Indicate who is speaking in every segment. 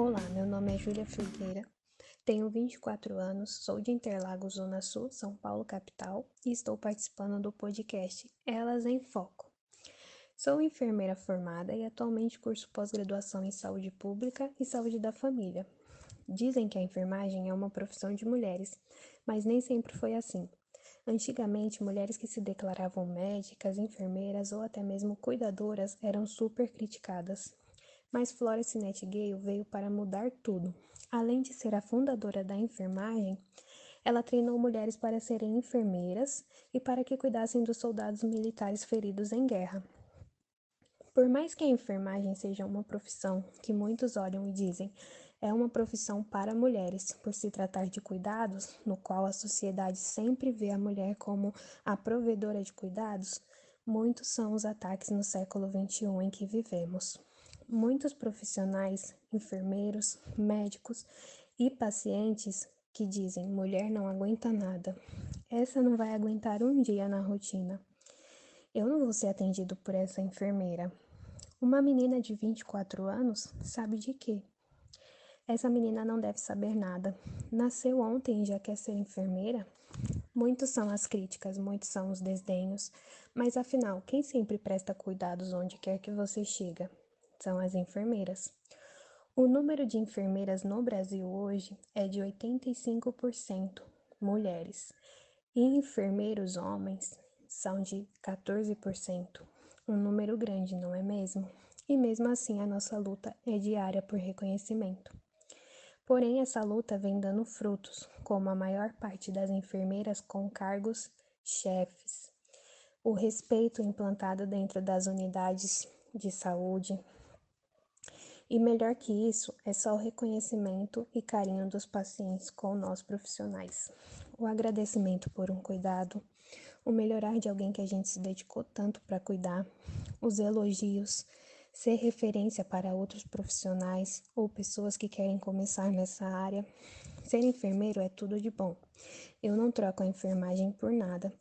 Speaker 1: Olá, meu nome é Júlia Filgueira, tenho 24 anos, sou de Interlagos, Zona Sul, São Paulo, capital, e estou participando do podcast Elas em Foco. Sou enfermeira formada e atualmente curso pós-graduação em saúde pública e saúde da família. Dizem que a enfermagem é uma profissão de mulheres, mas nem sempre foi assim. Antigamente, mulheres que se declaravam médicas, enfermeiras ou até mesmo cuidadoras eram super criticadas, mas Florence Nightingale veio para mudar tudo. Além de ser a fundadora da enfermagem, ela treinou mulheres para serem enfermeiras e para que cuidassem dos soldados militares feridos em guerra. Por mais que a enfermagem seja uma profissão que muitos olham e dizem é uma profissão para mulheres, por se tratar de cuidados, no qual a sociedade sempre vê a mulher como a provedora de cuidados, muitos são os ataques no século XXI em que vivemos. Muitos profissionais, enfermeiros, médicos e pacientes que dizem mulher não aguenta nada. Essa não vai aguentar um dia na rotina. Eu não vou ser atendido por essa enfermeira. Uma menina de 24 anos sabe de quê? Essa menina não deve saber nada. Nasceu ontem e já quer ser enfermeira? Muitos são as críticas, muitos são os desdenhos, mas afinal, quem sempre presta cuidados onde quer que você chega? São as enfermeiras. O número de enfermeiras no Brasil hoje é de 85% mulheres e enfermeiros homens são de 14%. Um número grande, não é mesmo? E mesmo assim a nossa luta é diária por reconhecimento. Porém, essa luta vem dando frutos, como a maior parte das enfermeiras com cargos chefes. O respeito implantado dentro das unidades de saúde, e melhor que isso, é só o reconhecimento e carinho dos pacientes com nós profissionais. O agradecimento por um cuidado, o melhorar de alguém que a gente se dedicou tanto para cuidar, os elogios, ser referência para outros profissionais ou pessoas que querem começar nessa área. Ser enfermeiro é tudo de bom. Eu não troco a enfermagem por nada,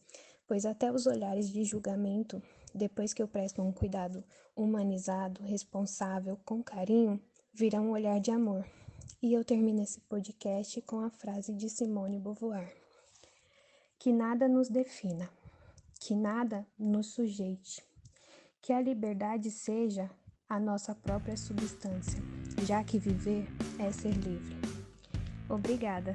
Speaker 1: pois até os olhares de julgamento depois que eu presto um cuidado humanizado, responsável, com carinho, virá um olhar de amor. E eu termino esse podcast com a frase de Simone Beauvoir: Que nada nos defina, que nada nos sujeite, que a liberdade seja a nossa própria substância, já que viver é ser livre. Obrigada.